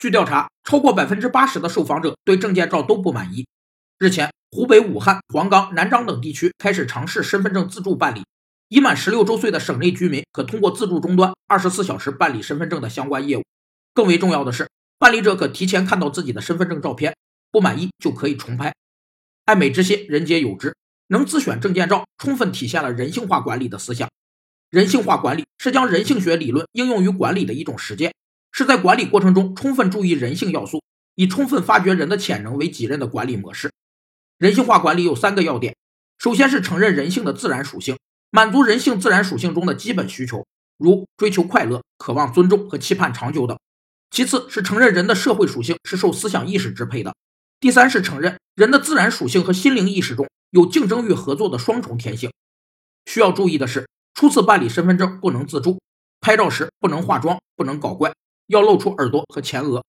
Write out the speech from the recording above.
据调查，超过百分之八十的受访者对证件照都不满意。日前，湖北武汉、黄冈、南昌等地区开始尝试身份证自助办理，已满十六周岁的省内居民可通过自助终端二十四小时办理身份证的相关业务。更为重要的是，办理者可提前看到自己的身份证照片，不满意就可以重拍。爱美之心，人皆有之。能自选证件照，充分体现了人性化管理的思想。人性化管理是将人性学理论应用于管理的一种实践，是在管理过程中充分注意人性要素，以充分发掘人的潜能为己任的管理模式。人性化管理有三个要点：首先是承认人性的自然属性，满足人性自然属性中的基本需求，如追求快乐、渴望尊重和期盼长久等；其次是承认人的社会属性是受思想意识支配的；第三是承认人的自然属性和心灵意识中。有竞争与合作的双重天性。需要注意的是，初次办理身份证不能自助，拍照时不能化妆，不能搞怪，要露出耳朵和前额，